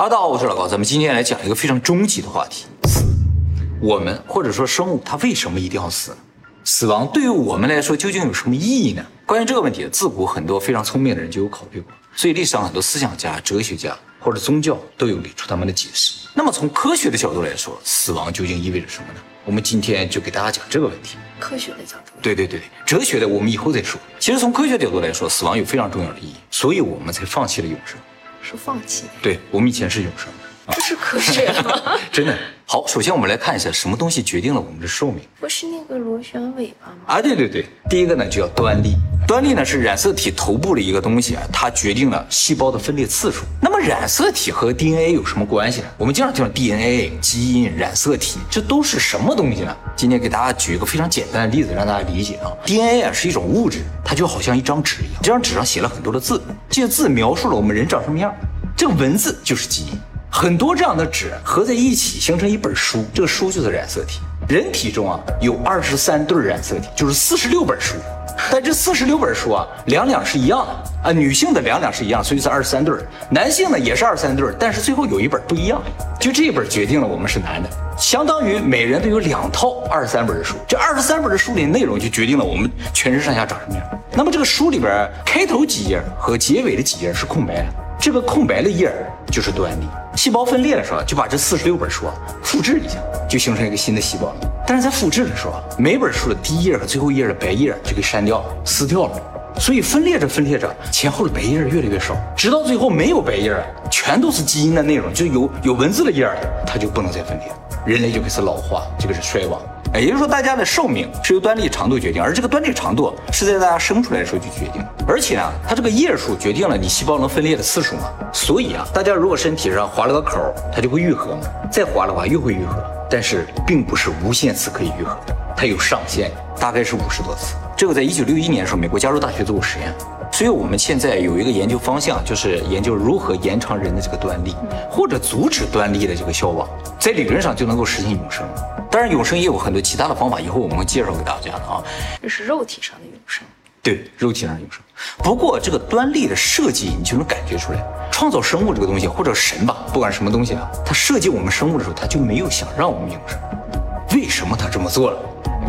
大家好，我是老高，咱们今天来讲一个非常终极的话题：死。我们或者说生物，它为什么一定要死呢？死亡对于我们来说究竟有什么意义呢？关于这个问题，自古很多非常聪明的人就有考虑过，所以历史上很多思想家、哲学家或者宗教都有给出他们的解释。那么从科学的角度来说，死亡究竟意味着什么呢？我们今天就给大家讲这个问题。科学的角度，对对对对，哲学的我们以后再说。其实从科学角度来说，死亡有非常重要的意义，所以我们才放弃了永生。是放弃，对我们以前是永生，这是科学吗？真的。好，首先我们来看一下什么东西决定了我们的寿命。不是那个螺旋尾巴吗？啊，对对对，第一个呢就叫端粒。端粒呢是染色体头部的一个东西啊，它决定了细胞的分裂次数。那么染色体和 DNA 有什么关系呢？我们经常听到 DNA、基因、染色体，这都是什么东西呢？今天给大家举一个非常简单的例子，让大家理解啊。DNA 啊是一种物质，它就好像一张纸一样，这张纸上写了很多的字，这些字描述了我们人长什么样，这个文字就是基因。很多这样的纸合在一起形成一本书，这个书就是染色体。人体中啊有二十三对染色体，就是四十六本书。但这四十六本书啊两两是一样的啊，女性的两两是一样，所以是二十三对。男性呢也是二十三对，但是最后有一本不一样，就这一本决定了我们是男的，相当于每人都有两套二十三本的书。这二十三本的书里内容就决定了我们全身上下长什么样。那么这个书里边开头几页和结尾的几页是空白的，这个空白的页就是端粒。细胞分裂的时候，就把这四十六本书复制一下，就形成一个新的细胞。但是在复制的时候，每本书的第一页和最后一页的白页就给删掉了、撕掉了。所以分裂着分裂着，前后的白页越来越少，直到最后没有白页，全都是基因的内容，就有有文字的页它就不能再分裂，人类就开始老化，就开始衰亡。哎，也就是说，大家的寿命是由端粒长度决定，而这个端粒长度是在大家生出来的时候就决定，而且啊，它这个页数决定了你细胞能分裂的次数嘛。所以啊，大家如果身体上划了个口，它就会愈合嘛，再划的话又会愈合，但是并不是无限次可以愈合的，它有上限，大概是五十多次。这个在一九六一年的时候，美国加州大学做过实验。所以我们现在有一个研究方向，就是研究如何延长人的这个端粒，或者阻止端粒的这个消亡，在理论上就能够实现永生。当然，永生也有很多其他的方法，以后我们会介绍给大家的啊。这是肉体上的永生，对，肉体上的永生。不过这个端粒的设计，你就能感觉出来，创造生物这个东西，或者神吧，不管什么东西啊，它设计我们生物的时候，它就没有想让我们永生。为什么他这么做了？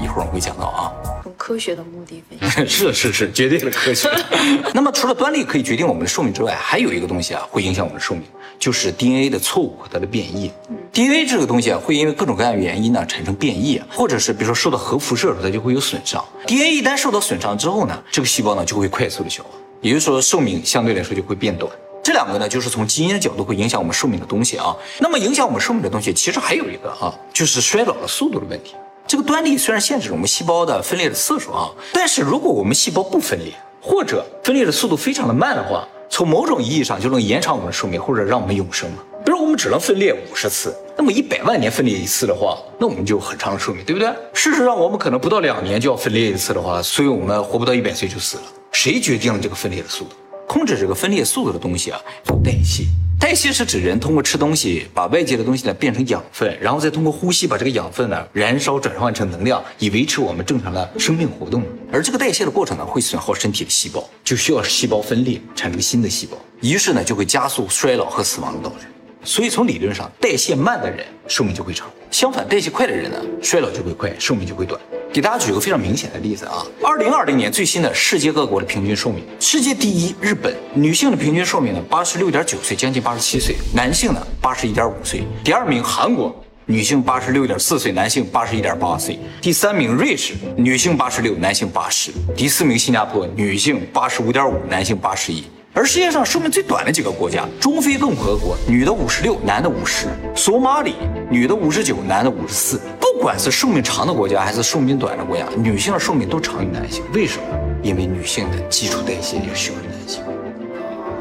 一会儿我会讲到啊。科学的目的是是 是，绝对的科学。那么除了端粒可以决定我们的寿命之外，还有一个东西啊，会影响我们的寿命，就是 DNA 的错误和它的变异。DNA 这个东西啊，会因为各种各样的原因呢产生变异，或者是比如说受到核辐射的时候，它就会有损伤。DNA 一旦受到损伤之后呢，这个细胞呢就会快速的消化，也就是说寿命相对来说就会变短。这两个呢，就是从基因的角度会影响我们寿命的东西啊。那么影响我们寿命的东西，其实还有一个啊，就是衰老的速度的问题。这个端粒虽然限制了我们细胞的分裂的次数啊，但是如果我们细胞不分裂，或者分裂的速度非常的慢的话，从某种意义上就能延长我们的寿命，或者让我们永生嘛。比如我们只能分裂五十次，那么一百万年分裂一次的话，那我们就很长的寿命，对不对？事实上，我们可能不到两年就要分裂一次的话，所以我们活不到一百岁就死了。谁决定了这个分裂的速度？控制这个分裂速度的东西啊，叫代谢。代谢是指人通过吃东西把外界的东西呢变成养分，然后再通过呼吸把这个养分呢燃烧转换成能量，以维持我们正常的生命活动。而这个代谢的过程呢会损耗身体的细胞，就需要细胞分裂产生新的细胞，于是呢就会加速衰老和死亡的到来。所以从理论上，代谢慢的人寿命就会长，相反，代谢快的人呢，衰老就会快，寿命就会短。给大家举个非常明显的例子啊，二零二零年最新的世界各国的平均寿命，世界第一日本女性的平均寿命呢八十六点九岁，将近八十七岁；男性呢八十一点五岁。第二名韩国女性八十六点四岁，男性八十一点八岁。第三名瑞士女性八十六，男性八十。第四名新加坡女性八十五点五，男性八十一。而世界上寿命最短的几个国家：中非共和国，女的五十六，男的五十；索马里，女的五十九，男的五十四。不管是寿命长的国家还是寿命短的国家，女性的寿命都长于男性。为什么？因为女性的基础代谢要小于男性。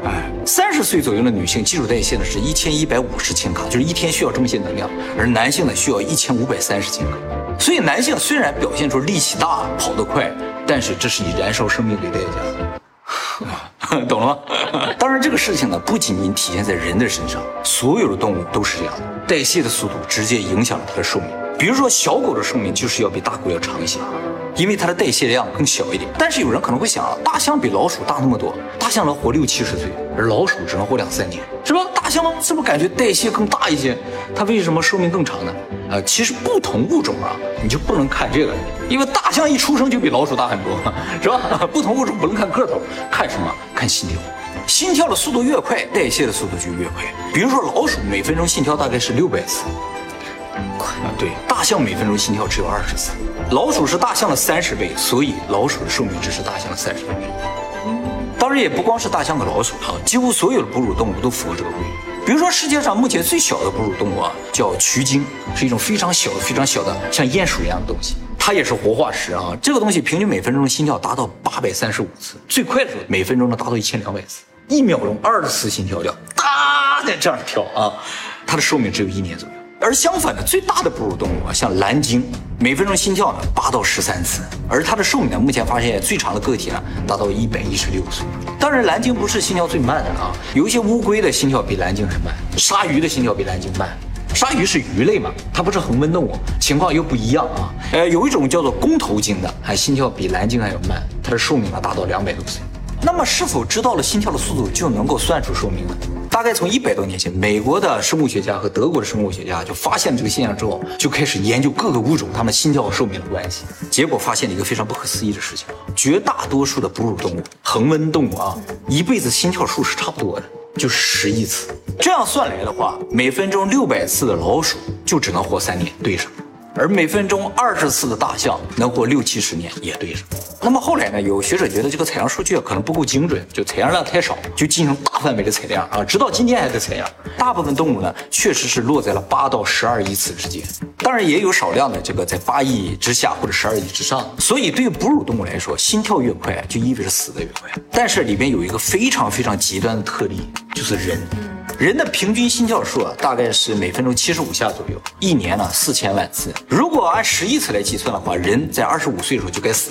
哎，三十岁左右的女性基础代谢呢是一千一百五十千卡，就是一天需要这么些能量；而男性呢需要一千五百三十千卡。所以男性虽然表现出力气大、跑得快，但是这是以燃烧生命为代价。懂了吗？当然，这个事情呢，不仅仅体现在人的身上，所有的动物都是这样的。代谢的速度直接影响了它的寿命。比如说，小狗的寿命就是要比大狗要长一些。因为它的代谢量更小一点。但是有人可能会想啊，大象比老鼠大那么多，大象能活六七十岁，而老鼠只能活两三年，是吧？大象是不是感觉代谢更大一些？它为什么寿命更长呢？啊，其实不同物种啊，你就不能看这个，因为大象一出生就比老鼠大很多，是吧？不同物种不能看个头，看什么？看心跳。心跳的速度越快，代谢的速度就越快。比如说老鼠每分钟心跳大概是六百次，快啊！对，大象每分钟心跳只有二十次，老鼠是大象的三十倍，所以老鼠的寿命只是大象的三十倍。当然也不光是大象和老鼠啊，几乎所有的哺乳动物都符合这个规律。比如说世界上目前最小的哺乳动物啊，叫鼩鲸，是一种非常小、非常小的像鼹鼠一样的东西，它也是活化石啊。这个东西平均每分钟心跳达到八百三十五次，最快的时候每分钟能达到一千两百次，一秒钟二十次心跳跳，哒在这样跳啊，它的寿命只有一年左右。而相反的，最大的哺乳动物啊，像蓝鲸，每分钟心跳呢八到十三次，而它的寿命呢，目前发现最长的个体呢达到一百一十六岁。当然，蓝鲸不是心跳最慢的啊，有一些乌龟的心跳比蓝鲸还慢，鲨鱼的心跳比蓝鲸慢。鲨鱼是鱼类嘛，它不是恒温动物，情况又不一样啊。呃，有一种叫做弓头鲸的，还心跳比蓝鲸还要慢，它的寿命呢达到两百多岁。那么，是否知道了心跳的速度就能够算出寿命呢？大概从一百多年前，美国的生物学家和德国的生物学家就发现了这个现象之后，就开始研究各个物种它们心跳和寿命的关系。结果发现了一个非常不可思议的事情：绝大多数的哺乳动物、恒温动物啊，一辈子心跳数是差不多的，就十亿次。这样算来的话，每分钟六百次的老鼠就只能活三年，对上。而每分钟二十次的大象能活六七十年也对上。那么后来呢？有学者觉得这个采样数据可能不够精准，就采样量太少，就进行大范围的采样啊，直到今天还在采样。大部分动物呢，确实是落在了八到十二亿次之间，当然也有少量的这个在八亿之下或者十二亿之上。所以对于哺乳动物来说，心跳越快就意味着死的越快。但是里边有一个非常非常极端的特例，就是人。人的平均心跳数啊，大概是每分钟七十五下左右，一年呢四千万次。如果按十亿次来计算的话，人在二十五岁的时候就该死，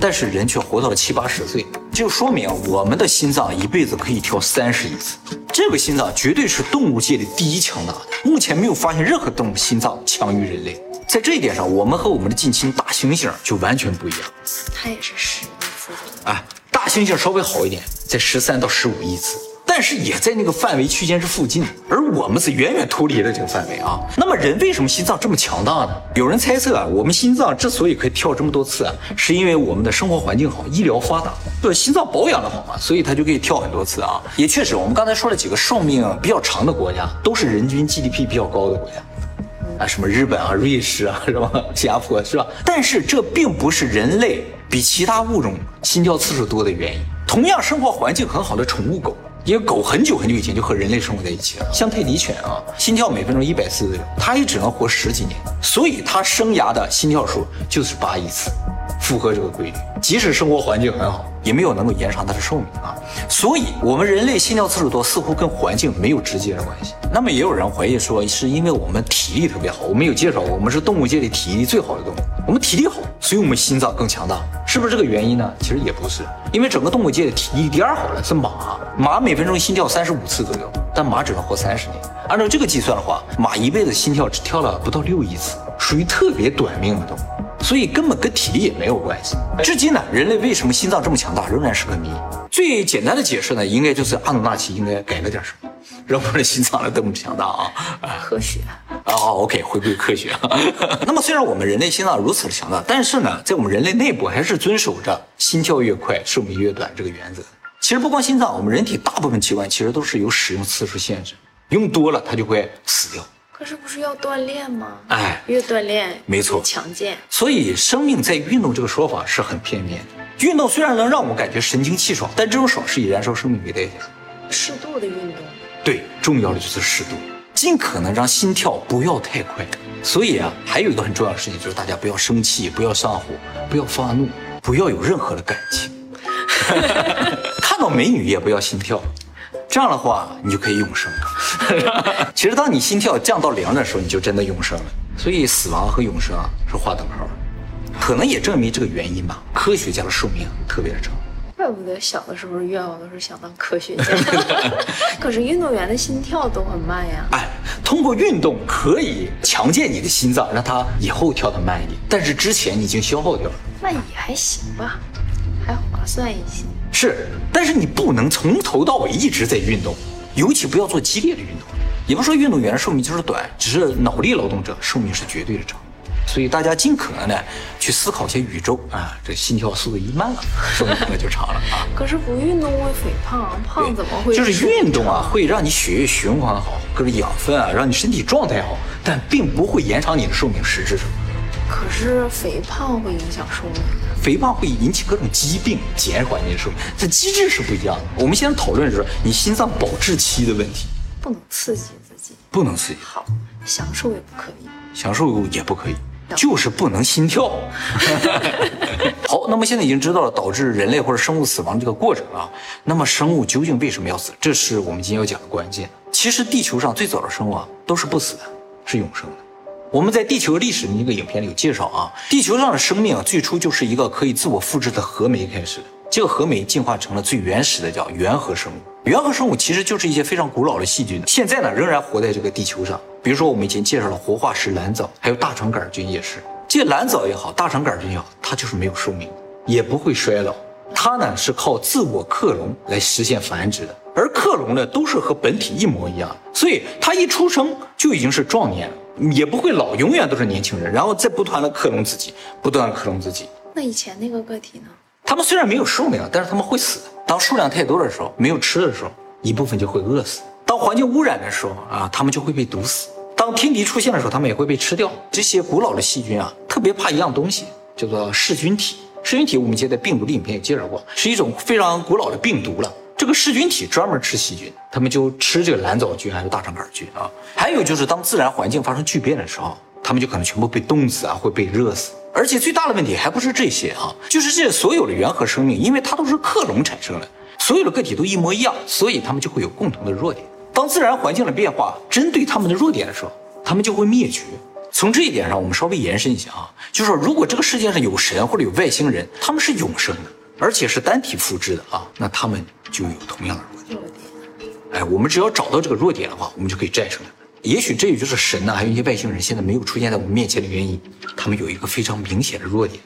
但是人却活到了七八十岁，就说明我们的心脏一辈子可以跳三十亿次。这个心脏绝对是动物界的第一强大的，目前没有发现任何动物心脏强于人类。在这一点上，我们和我们的近亲大猩猩就完全不一样。它也是十亿次啊，大猩猩稍微好一点，在十三到十五亿次。但是也在那个范围区间之附近，而我们是远远脱离了这个范围啊。那么人为什么心脏这么强大呢？有人猜测啊，我们心脏之所以可以跳这么多次啊，是因为我们的生活环境好，医疗发达，对心脏保养的好嘛，所以它就可以跳很多次啊。也确实，我们刚才说了几个寿命比较长的国家，都是人均 GDP 比较高的国家，啊，什么日本啊、瑞士啊，是吧？新加坡是吧？但是这并不是人类比其他物种心跳次数多的原因。同样生活环境很好的宠物狗。因为狗很久很久以前就和人类生活在一起了，像泰迪犬啊，心跳每分钟一百次，它也只能活十几年，所以它生涯的心跳数就是八亿次，符合这个规律。即使生活环境很好，也没有能够延长它的寿命啊。所以，我们人类心跳次数多，似乎跟环境没有直接的关系。那么，也有人怀疑说，是因为我们体力特别好。我们有介绍，我们是动物界里体力最好的动物，我们体力好，所以我们心脏更强大。是不是这个原因呢？其实也不是，因为整个动物界的体力第二好的是马，马每分钟心跳三十五次左右，但马只能活三十年。按照这个计算的话，马一辈子心跳只跳了不到六亿次，属于特别短命的动物，所以根本跟体力也没有关系。至今呢，人类为什么心脏这么强大，仍然是个谜。最简单的解释呢，应该就是阿努纳奇应该改了点什么，让我们的心脏来这么强大啊！科学。哦，OK，回归科学。那么，虽然我们人类心脏如此的强大，但是呢，在我们人类内部还是遵守着心跳越快寿命越短这个原则。其实不光心脏，我们人体大部分器官其实都是有使用次数限制，用多了它就会死掉。可是不是要锻炼吗？哎，越锻炼没错，强健。所以，生命在运动这个说法是很片面的。运动虽然能让我们感觉神清气爽，但这种爽是以燃烧生命为代价。适度的运动。对，重要的就是适度。尽可能让心跳不要太快，所以啊，还有一个很重要的事情就是大家不要生气，不要上火，不要发怒，不要有任何的感情。看到美女也不要心跳，这样的话你就可以永生了。其实当你心跳降到零的时候，你就真的永生了。所以死亡和永生啊是划等号的，可能也证明这个原因吧。科学家的寿命特别的长。怪怪不得小的时候愿望都是想当科学家。可是运动员的心跳都很慢呀。哎，通过运动可以强健你的心脏，让它以后跳得慢一点，但是之前你已经消耗掉了。那也还行吧，还划算一些。是，但是你不能从头到尾一直在运动，尤其不要做激烈的运动。也不是说运动员寿命就是短，只是脑力劳动者寿命是绝对的长。所以大家尽可能的去思考一些宇宙啊，这心跳速度一慢了，寿命可能就长了啊。可是不运动会肥胖，胖怎么会？就是运动啊，会让你血液循环好，各种养分啊，让你身体状态好，但并不会延长你的寿命，实质上。可是肥胖会影响寿命，肥胖会引起各种疾病，减缓你的寿命，这机制是不一样的。我们现在讨论的是你心脏保质期的问题，不能刺激自己，不能刺激，好，享受也不可以，享受也不可以。就是不能心跳。好，那么现在已经知道了导致人类或者生物死亡这个过程啊。那么生物究竟为什么要死？这是我们今天要讲的关键。其实地球上最早的生物啊都是不死的，是永生的。我们在地球历史的那个影片里有介绍啊，地球上的生命啊最初就是一个可以自我复制的核酶开始的。这个核酶进化成了最原始的叫原核生物。原核生物其实就是一些非常古老的细菌，现在呢仍然活在这个地球上。比如说我们以前介绍了活化石蓝藻，还有大肠杆菌也是。这蓝藻也好，大肠杆菌也好，它就是没有寿命，也不会衰老。它呢是靠自我克隆来实现繁殖的，而克隆呢都是和本体一模一样，所以它一出生就已经是壮年了，也不会老，永远都是年轻人。然后再不断的克隆自己，不断克隆自己。那以前那个个体呢？他们虽然没有寿命，但是他们会死。当数量太多的时候，没有吃的时候，一部分就会饿死；当环境污染的时候啊，他们就会被毒死；当天敌出现的时候，他们也会被吃掉。这些古老的细菌啊，特别怕一样东西，叫做噬菌体。噬菌体我们以前在病毒的影片也介绍过，是一种非常古老的病毒了。这个噬菌体专门吃细菌，他们就吃这个蓝藻菌还有大肠杆菌啊。还有就是当自然环境发生巨变的时候，他们就可能全部被冻死啊，会被热死。而且最大的问题还不是这些啊，就是这所有的原核生命，因为它都是克隆产生的，所有的个体都一模一样，所以它们就会有共同的弱点。当自然环境的变化针对他们的弱点的时候，他们就会灭绝。从这一点上，我们稍微延伸一下啊，就是说，如果这个世界上有神或者有外星人，他们是永生的，而且是单体复制的啊，那他们就有同样的弱点。哎，我们只要找到这个弱点的话，我们就可以战胜他们。也许这也就是神呢，还有一些外星人现在没有出现在我们面前的原因。他们有一个非常明显的弱点，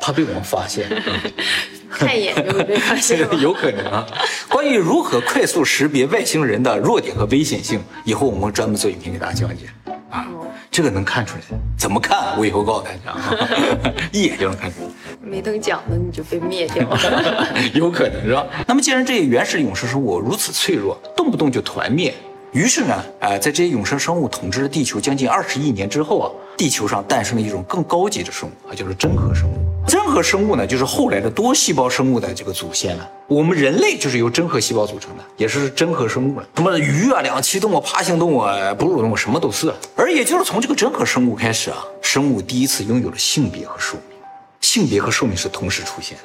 怕被我们发现。看一眼就会被发现，有可能啊。关于如何快速识别外星人的弱点和危险性，以后我们会专门做影片给大家讲解啊。这个能看出来，怎么看？我以后告诉大家啊，一眼就能看出来。没等讲呢，你就被灭掉了，有可能是吧？那么既然这些原始永生生物如此脆弱，动不动就团灭。于是呢，呃，在这些永生生物统治了地球将近二十亿年之后啊，地球上诞生了一种更高级的生物啊，就是真核生物。真核生物呢，就是后来的多细胞生物的这个祖先了。我们人类就是由真核细胞组成的，也是真核生物了。什么鱼啊、两栖动物、爬行动物、哺乳动物，什么都是。而也就是从这个真核生物开始啊，生物第一次拥有了性别和寿命，性别和寿命是同时出现的。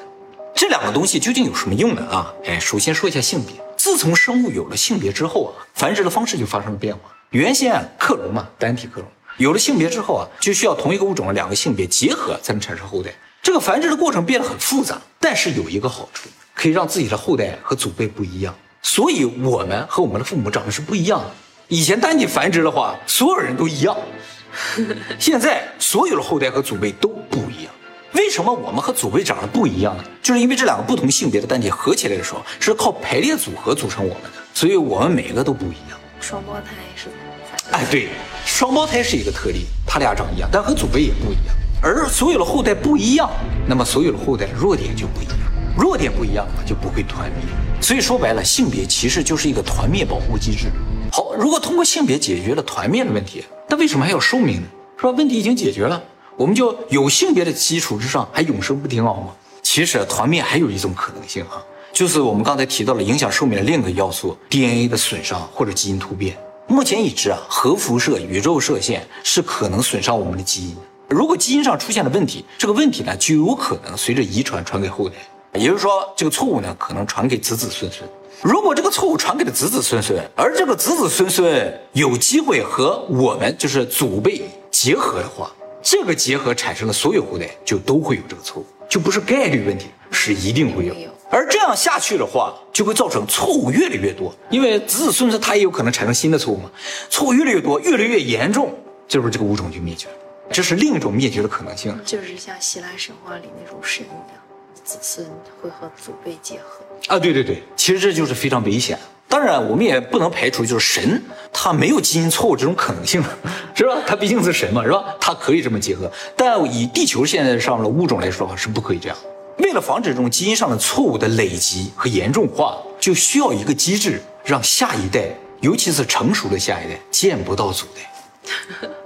这两个东西究竟有什么用呢？啊，哎，首先说一下性别。自从生物有了性别之后啊，繁殖的方式就发生了变化。原先啊，克隆嘛，单体克隆，有了性别之后啊，就需要同一个物种的两个性别结合才能产生后代。这个繁殖的过程变得很复杂，但是有一个好处，可以让自己的后代和祖辈不一样。所以我们和我们的父母长得是不一样的。以前单体繁殖的话，所有人都一样，现在所有的后代和祖辈都不一样。为什么我们和祖辈长得不一样呢？就是因为这两个不同性别的单体合起来的时候，是靠排列组合组成我们的，所以我们每个都不一样。双胞胎是？哎，对，双胞胎是一个特例，他俩长一样，但和祖辈也不一样。而所有的后代不一样，那么所有的后代的弱点就不一样，弱点不一样就不会团灭。所以说白了，性别其实就是一个团灭保护机制。好，如果通过性别解决了团灭的问题，那为什么还要寿命呢？是吧？问题已经解决了。我们就有性别的基础之上还永生不挺好吗？其实团灭还有一种可能性啊，就是我们刚才提到了影响寿命的另一个要素 DNA 的损伤或者基因突变。目前已知啊，核辐射、宇宙射线是可能损伤我们的基因。如果基因上出现了问题，这个问题呢就有可能随着遗传传给后代，也就是说这个错误呢可能传给子子孙孙。如果这个错误传给了子子孙孙，而这个子子孙孙有机会和我们就是祖辈结合的话。这个结合产生的所有后代就都会有这个错误，就不是概率问题，是一定会有。而这样下去的话，就会造成错误越来越多，因为子子孙孙他也有可能产生新的错误嘛，错误越来越多，越来越严重，这不是这个物种就灭绝了，这是另一种灭绝的可能性。就是像希腊神话里那种神一样，子孙会和祖辈结合。啊，对对对，其实这就是非常危险。当然，我们也不能排除就是神他没有基因错误这种可能性，是吧？他毕竟是神嘛，是吧？他可以这么结合，但以地球现在上的物种来说是不可以这样。为了防止这种基因上的错误的累积和严重化，就需要一个机制，让下一代，尤其是成熟的下一代见不到祖代。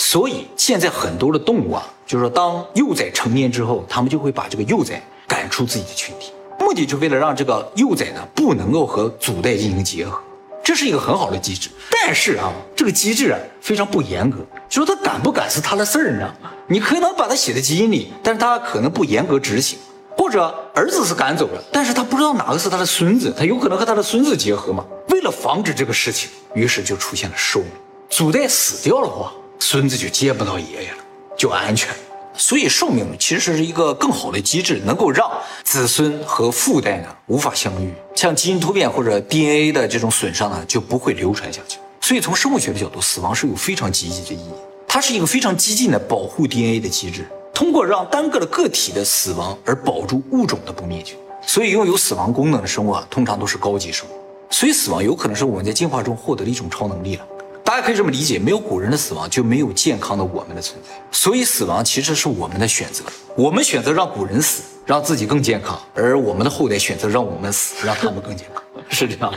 所以现在很多的动物啊，就是说当幼崽成年之后，他们就会把这个幼崽赶出自己的群体。目的就为了让这个幼崽呢不能够和祖代进行结合，这是一个很好的机制。但是啊，这个机制啊非常不严格，就说他赶不赶是他的事儿，你知道吗？你可能把它写在基因里，但是他可能不严格执行。或者儿子是赶走了，但是他不知道哪个是他的孙子，他有可能和他的孙子结合嘛？为了防止这个事情，于是就出现了寿命。祖代死掉的话，孙子就接不到爷爷了，就安全。所以寿命其实是一个更好的机制，能够让子孙和父代呢无法相遇，像基因突变或者 DNA 的这种损伤呢就不会流传下去。所以从生物学的角度，死亡是有非常积极的意义，它是一个非常激进的保护 DNA 的机制，通过让单个的个体的死亡而保住物种的不灭绝。所以拥有死亡功能的生物啊，通常都是高级生物。所以死亡有可能是我们在进化中获得的一种超能力了。大家可以这么理解：没有古人的死亡，就没有健康的我们的存在。所以死亡其实是我们的选择，我们选择让古人死，让自己更健康；而我们的后代选择让我们死，让他们更健康，是这样。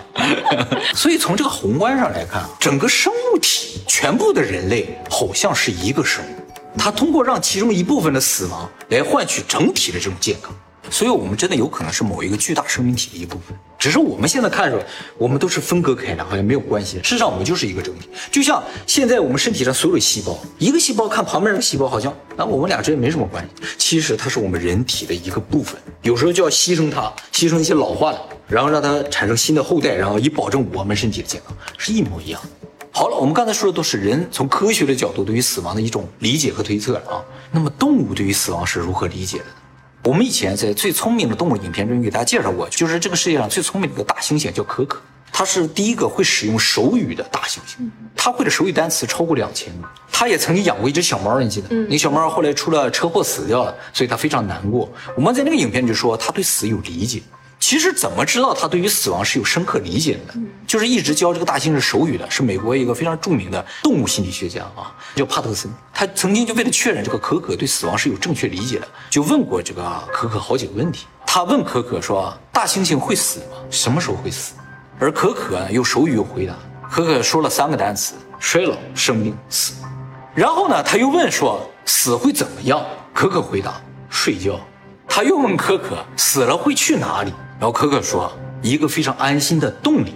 所以从这个宏观上来看，整个生物体全部的人类好像是一个生物，它通过让其中一部分的死亡来换取整体的这种健康。所以，我们真的有可能是某一个巨大生命体的一部分，只是我们现在看着，我们都是分割开的，好像没有关系。事实上，我们就是一个整体。就像现在我们身体上所有细胞，一个细胞看旁边那个细胞，好像啊，我们俩之间没什么关系。其实它是我们人体的一个部分，有时候就要牺牲它，牺牲一些老化的，然后让它产生新的后代，然后以保证我们身体的健康，是一模一样。好了，我们刚才说的都是人从科学的角度对于死亡的一种理解和推测啊。那么动物对于死亡是如何理解的？我们以前在最聪明的动物影片中给大家介绍过，就是这个世界上最聪明的一个大猩猩叫可可，它是第一个会使用手语的大猩猩，它会的手语单词超过两千个。它也曾经养过一只小猫，你记得？那个小猫后来出了车祸死掉了，所以它非常难过。我们在那个影片就说它对死有理解。其实怎么知道他对于死亡是有深刻理解的呢？就是一直教这个大猩猩手语的，是美国一个非常著名的动物心理学家啊，叫帕特森。他曾经就为了确认这个可可对死亡是有正确理解的，就问过这个可可好几个问题。他问可可说：“大猩猩会死吗？什么时候会死？”而可可呢，用手语回答。可可说了三个单词：衰老、生病、死。然后呢，他又问说：“死会怎么样？”可可回答：“睡觉。”他又问可可：“死了会去哪里？”然后可可说：“一个非常安心的洞里面。”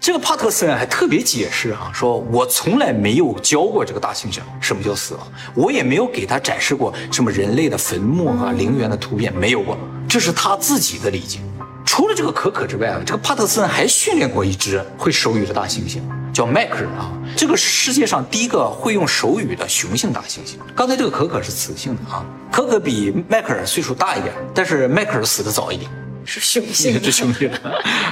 这个帕特森还特别解释啊，说我从来没有教过这个大猩猩什么叫死亡，我也没有给他展示过什么人类的坟墓啊、陵园的图片，没有过，这是他自己的理解。除了这个可可之外啊，这个帕特森还训练过一只会手语的大猩猩，叫迈克尔啊，这个是世界上第一个会用手语的雄性大猩猩。刚才这个可可是雌性的啊，可可比迈克尔岁数大一点，但是迈克尔死的早一点。是雄性，是雄性。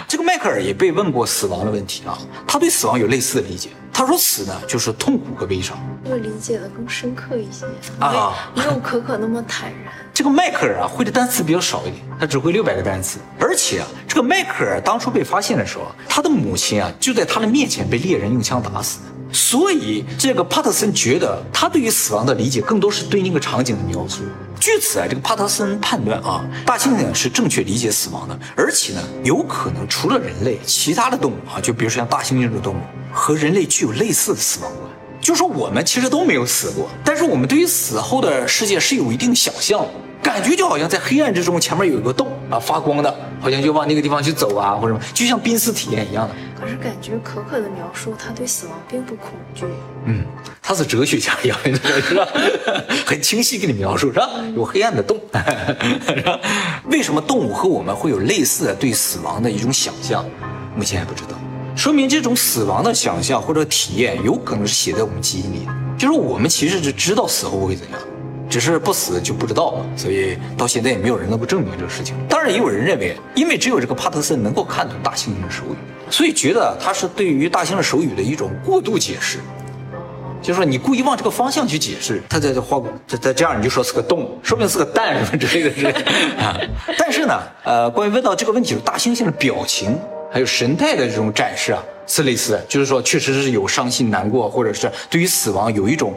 这个迈克尔也被问过死亡的问题啊，他对死亡有类似的理解。他说死呢，就是痛苦和悲伤。我理解的更深刻一些啊，没有可可那么坦然。这个迈克尔啊，会的单词比较少一点，他只会六百个单词。而且啊，这个迈克尔当初被发现的时候，他的母亲啊就在他的面前被猎人用枪打死。所以这个帕特森觉得，他对于死亡的理解更多是对那个场景的描述。据此啊，这个帕特森判断啊，大猩猩是正确理解死亡的，而且呢，有可能除了人类，其他的动物啊，就比如说像大猩猩这种动物，和人类具有类似的死亡观。就说我们其实都没有死过，但是我们对于死后的世界是有一定想象的。感觉就好像在黑暗之中，前面有一个洞啊，发光的，好像就往那个地方去走啊，或者什么，就像濒死体验一样的。可是感觉可可的描述，他对死亡并不恐惧。嗯，他是哲学家一样，是吧？很清晰给你描述，是吧？有黑暗的洞。为什么动物和我们会有类似的对死亡的一种想象？目前还不知道。说明这种死亡的想象或者体验，有可能是写在我们基因里的。就是我们其实是知道死后会怎样。只是不死就不知道了，所以到现在也没有人能够证明这个事情。当然，也有人认为，因为只有这个帕特森能够看懂大猩猩的手语，所以觉得他是对于大猩猩手语的一种过度解释。就是说，你故意往这个方向去解释，他在这画，这这这样你就说是个洞，说不定是个蛋什么之类的之类的。但是呢，呃，关于问到这个问题，大猩猩的表情还有神态的这种展示啊，是类似，就是说确实是有伤心难过，或者是对于死亡有一种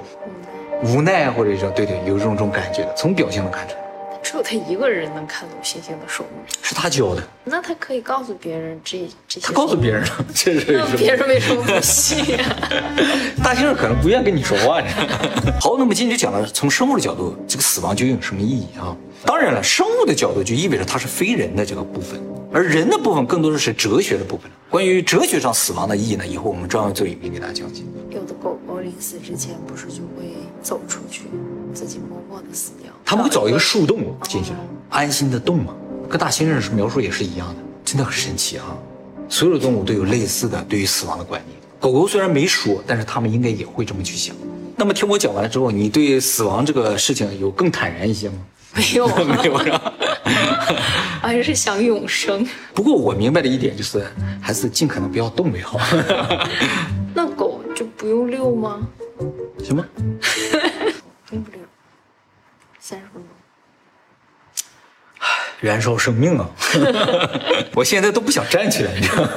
无奈，或者说对对，有这种这种感觉的，从表情能看出来，只有他一个人能看懂星星的手语，是他教的，那他可以告诉别人这这些。他告诉别人了，这是那别人为什么不信啊？大猩猩可能不愿跟你说话，你知道吗？好，那么今天就讲了从生物的角度，这个死亡究竟有什么意义啊？当然了，生物的角度就意味着它是非人的这个部分，而人的部分更多的是哲学的部分。关于哲学上死亡的意义呢，以后我们专门做影片给大家讲解。有的狗狗临死之前不是就会走出去，自己默默的死掉。他们会找一个树洞进去，安心的洞嘛，跟大猩猩描述也是一样的，真的很神奇啊！所有的动物都有类似的对于死亡的观念。狗狗虽然没说，但是它们应该也会这么去想。那么听我讲完了之后，你对死亡这个事情有更坦然一些吗？没有啊，没有是吧？还是想永生。不过我明白的一点就是，还是尽可能不要动为好。那狗就不用遛吗？什么？用不了，三十分钟。燃烧生命啊！我现在都不想站起来，你知道吗？